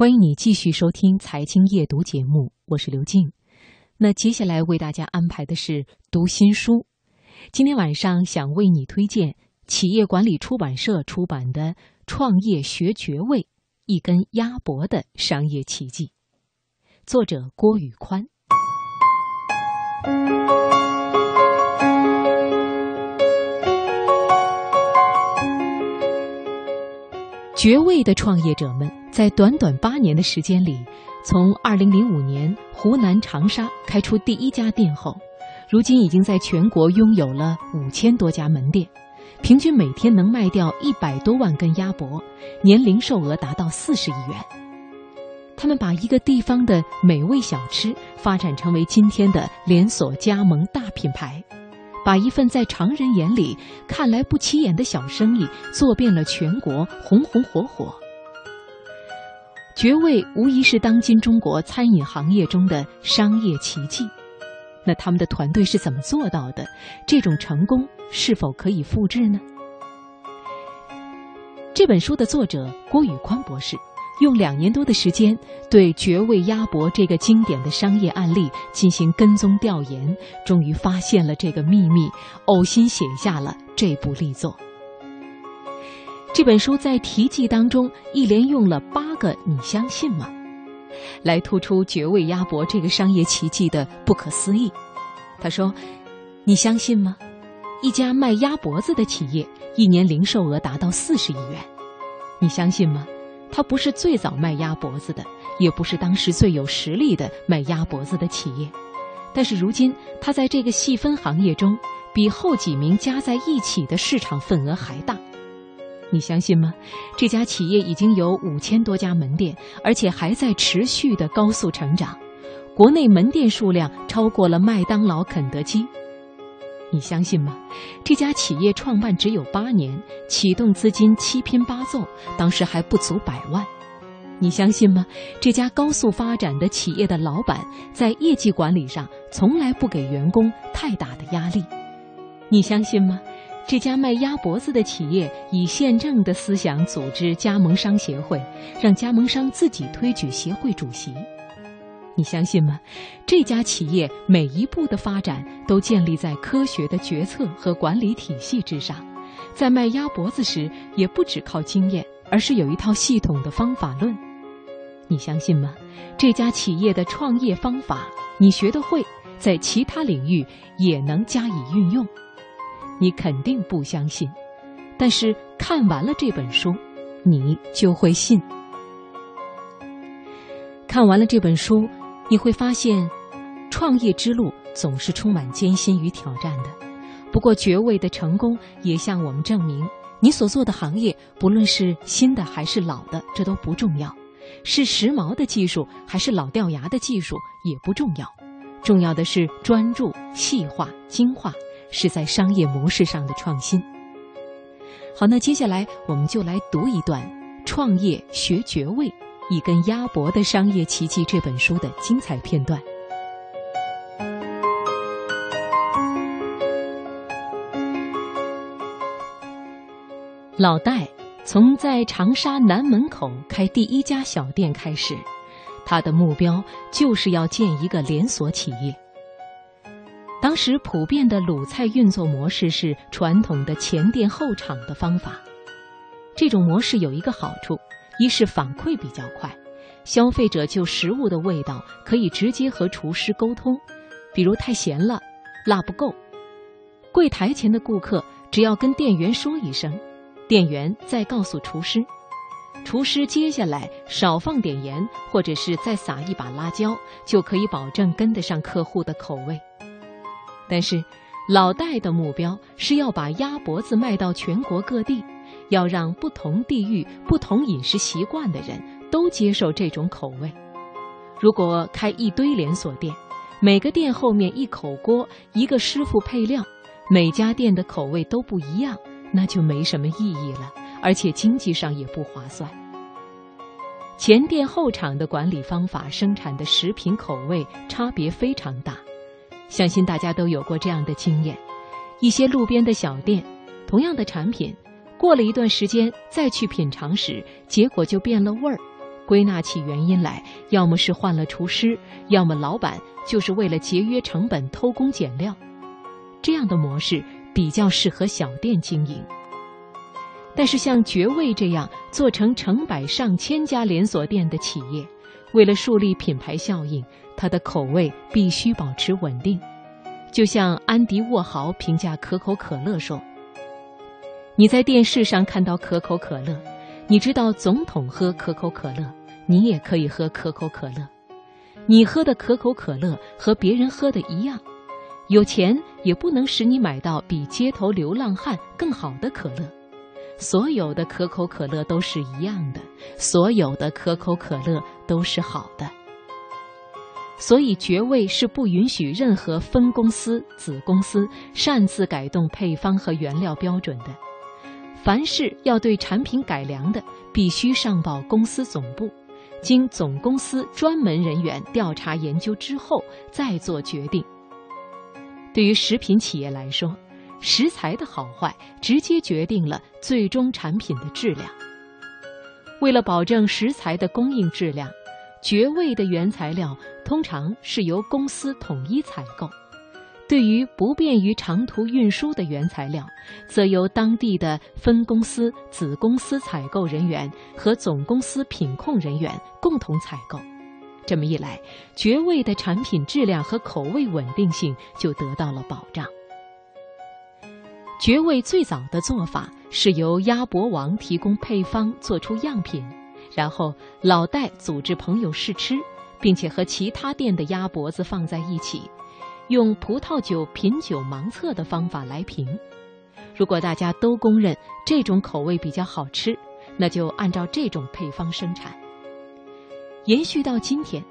欢迎你继续收听《财经夜读》节目，我是刘静。那接下来为大家安排的是读新书。今天晚上想为你推荐企业管理出版社出版的《创业学绝味：一根鸭脖的商业奇迹》，作者郭宇宽。绝味的创业者们。在短短八年的时间里，从2005年湖南长沙开出第一家店后，如今已经在全国拥有了五千多家门店，平均每天能卖掉一百多万根鸭脖，年零售额达到四十亿元。他们把一个地方的美味小吃发展成为今天的连锁加盟大品牌，把一份在常人眼里看来不起眼的小生意做遍了全国，红红火火。绝味无疑是当今中国餐饮行业中的商业奇迹，那他们的团队是怎么做到的？这种成功是否可以复制呢？这本书的作者郭宇宽博士用两年多的时间，对绝味鸭脖这个经典的商业案例进行跟踪调研，终于发现了这个秘密，呕心写下了这部力作。这本书在题记当中一连用了八个“你相信吗”，来突出绝味鸭脖这个商业奇迹的不可思议。他说：“你相信吗？一家卖鸭脖子的企业，一年零售额达到四十亿元。你相信吗？它不是最早卖鸭脖子的，也不是当时最有实力的卖鸭脖子的企业，但是如今它在这个细分行业中，比后几名加在一起的市场份额还大。”你相信吗？这家企业已经有五千多家门店，而且还在持续的高速成长，国内门店数量超过了麦当劳、肯德基。你相信吗？这家企业创办只有八年，启动资金七拼八凑，当时还不足百万。你相信吗？这家高速发展的企业的老板在业绩管理上从来不给员工太大的压力。你相信吗？这家卖鸭脖子的企业以宪政的思想组织加盟商协会，让加盟商自己推举协会主席。你相信吗？这家企业每一步的发展都建立在科学的决策和管理体系之上，在卖鸭脖子时也不只靠经验，而是有一套系统的方法论。你相信吗？这家企业的创业方法你学得会，在其他领域也能加以运用。你肯定不相信，但是看完了这本书，你就会信。看完了这本书，你会发现，创业之路总是充满艰辛与挑战的。不过，绝味的成功也向我们证明，你所做的行业，不论是新的还是老的，这都不重要；是时髦的技术还是老掉牙的技术，也不重要。重要的是专注、细化、精化。是在商业模式上的创新。好，那接下来我们就来读一段《创业学爵位：一根鸭脖的商业奇迹》这本书的精彩片段。老戴从在长沙南门口开第一家小店开始，他的目标就是要建一个连锁企业。当时普遍的鲁菜运作模式是传统的前店后厂的方法，这种模式有一个好处：一是反馈比较快，消费者就食物的味道可以直接和厨师沟通，比如太咸了、辣不够。柜台前的顾客只要跟店员说一声，店员再告诉厨师，厨师接下来少放点盐，或者是再撒一把辣椒，就可以保证跟得上客户的口味。但是，老戴的目标是要把鸭脖子卖到全国各地，要让不同地域、不同饮食习惯的人都接受这种口味。如果开一堆连锁店，每个店后面一口锅、一个师傅配料，每家店的口味都不一样，那就没什么意义了，而且经济上也不划算。前店后厂的管理方法，生产的食品口味差别非常大。相信大家都有过这样的经验：一些路边的小店，同样的产品，过了一段时间再去品尝时，结果就变了味儿，归纳起原因来，要么是换了厨师，要么老板就是为了节约成本偷工减料。这样的模式比较适合小店经营。但是像绝味这样做成成百上千家连锁店的企业，为了树立品牌效应，它的口味必须保持稳定。就像安迪沃豪评价可口可乐说：“你在电视上看到可口可乐，你知道总统喝可口可乐，你也可以喝可口可乐。你喝的可口可乐和别人喝的一样，有钱也不能使你买到比街头流浪汉更好的可乐。所有的可口可乐都是一样的，所有的可口可乐都是好的。”所以，绝味是不允许任何分公司、子公司擅自改动配方和原料标准的。凡是要对产品改良的，必须上报公司总部，经总公司专门人员调查研究之后再做决定。对于食品企业来说，食材的好坏直接决定了最终产品的质量。为了保证食材的供应质量。绝味的原材料通常是由公司统一采购，对于不便于长途运输的原材料，则由当地的分公司、子公司采购人员和总公司品控人员共同采购。这么一来，绝味的产品质量和口味稳定性就得到了保障。绝味最早的做法是由鸭脖王提供配方，做出样品。然后老戴组织朋友试吃，并且和其他店的鸭脖子放在一起，用葡萄酒品酒盲测的方法来评。如果大家都公认这种口味比较好吃，那就按照这种配方生产。延续到今天，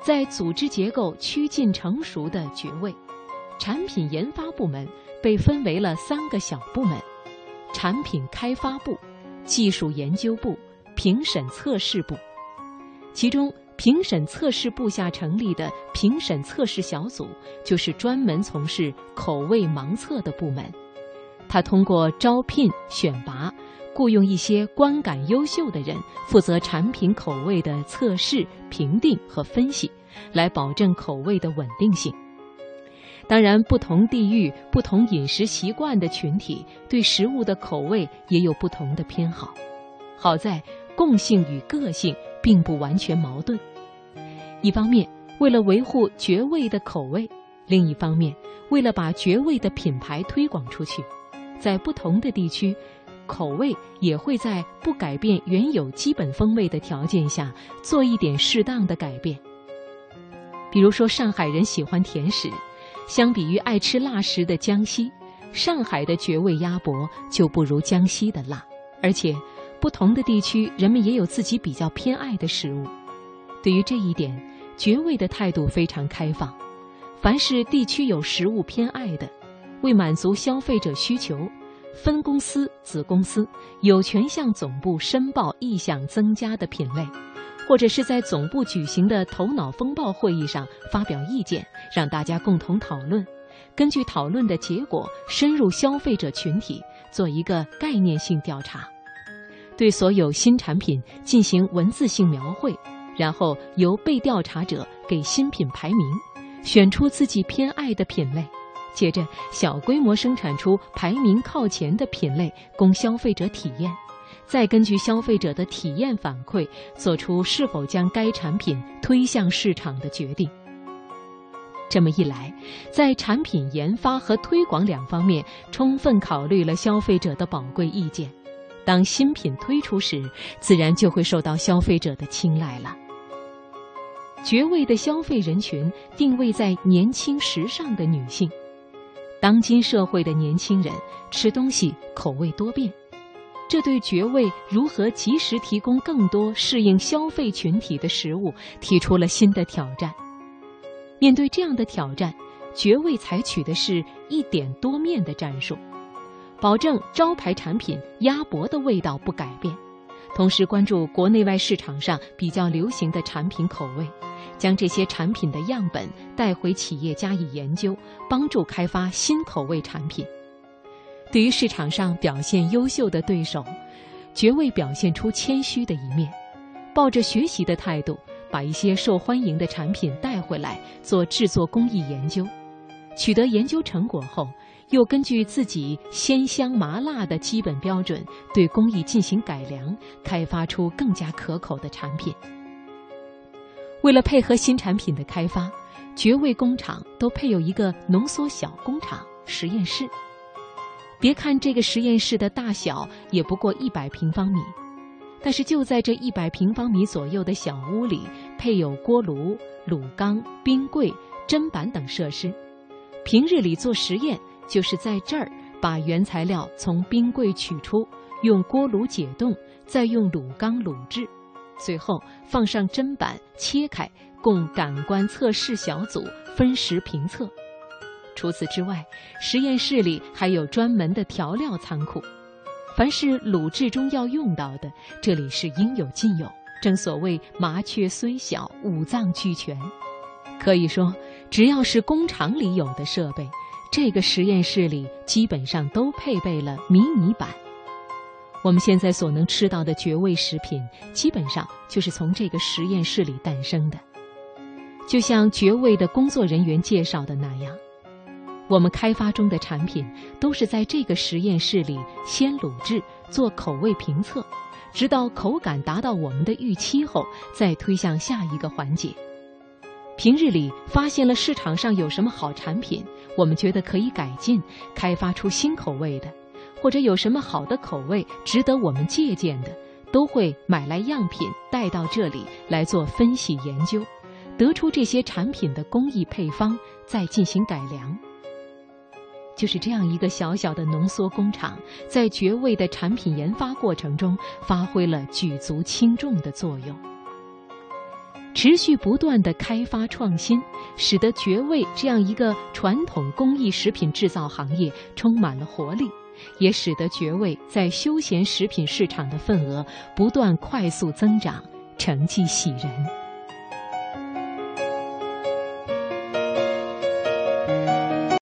在组织结构趋近成熟的爵位，产品研发部门被分为了三个小部门：产品开发部、技术研究部。评审测试部，其中评审测试部下成立的评审测试小组，就是专门从事口味盲测的部门。他通过招聘、选拔、雇佣一些观感优秀的人，负责产品口味的测试、评定和分析，来保证口味的稳定性。当然，不同地域、不同饮食习惯的群体，对食物的口味也有不同的偏好。好在。共性与个性并不完全矛盾。一方面，为了维护绝味的口味；另一方面，为了把绝味的品牌推广出去，在不同的地区，口味也会在不改变原有基本风味的条件下做一点适当的改变。比如说，上海人喜欢甜食，相比于爱吃辣食的江西，上海的绝味鸭脖就不如江西的辣，而且。不同的地区，人们也有自己比较偏爱的食物。对于这一点，绝味的态度非常开放。凡是地区有食物偏爱的，为满足消费者需求，分公司、子公司有权向总部申报意向增加的品类，或者是在总部举行的头脑风暴会议上发表意见，让大家共同讨论。根据讨论的结果，深入消费者群体，做一个概念性调查。对所有新产品进行文字性描绘，然后由被调查者给新品排名，选出自己偏爱的品类，接着小规模生产出排名靠前的品类供消费者体验，再根据消费者的体验反馈，做出是否将该产品推向市场的决定。这么一来，在产品研发和推广两方面充分考虑了消费者的宝贵意见。当新品推出时，自然就会受到消费者的青睐了。绝味的消费人群定位在年轻时尚的女性。当今社会的年轻人吃东西口味多变，这对绝味如何及时提供更多适应消费群体的食物提出了新的挑战。面对这样的挑战，绝味采取的是一点多面的战术。保证招牌产品鸭脖的味道不改变，同时关注国内外市场上比较流行的产品口味，将这些产品的样本带回企业加以研究，帮助开发新口味产品。对于市场上表现优秀的对手，绝未表现出谦虚的一面，抱着学习的态度，把一些受欢迎的产品带回来做制作工艺研究，取得研究成果后，又根据自己鲜香麻辣的基本标准，对工艺进行改良，开发出更加可口的产品。为了配合新产品的开发，绝味工厂都配有一个浓缩小工厂实验室。别看这个实验室的大小也不过一百平方米，但是就在这一百平方米左右的小屋里，配有锅炉、卤缸、冰柜、砧板等设施。平日里做实验，就是在这儿把原材料从冰柜取出，用锅炉解冻，再用卤缸卤制，最后放上砧板切开，供感官测试小组分时评测。除此之外，实验室里还有专门的调料仓库，凡是卤制中要用到的，这里是应有尽有。正所谓麻雀虽小，五脏俱全。可以说，只要是工厂里有的设备，这个实验室里基本上都配备了迷你版。我们现在所能吃到的绝味食品，基本上就是从这个实验室里诞生的。就像绝味的工作人员介绍的那样。我们开发中的产品都是在这个实验室里先卤制，做口味评测，直到口感达到我们的预期后，再推向下一个环节。平日里发现了市场上有什么好产品，我们觉得可以改进，开发出新口味的，或者有什么好的口味值得我们借鉴的，都会买来样品带到这里来做分析研究，得出这些产品的工艺配方，再进行改良。就是这样一个小小的浓缩工厂，在绝味的产品研发过程中发挥了举足轻重的作用。持续不断的开发创新，使得绝味这样一个传统工艺食品制造行业充满了活力，也使得绝味在休闲食品市场的份额不断快速增长，成绩喜人。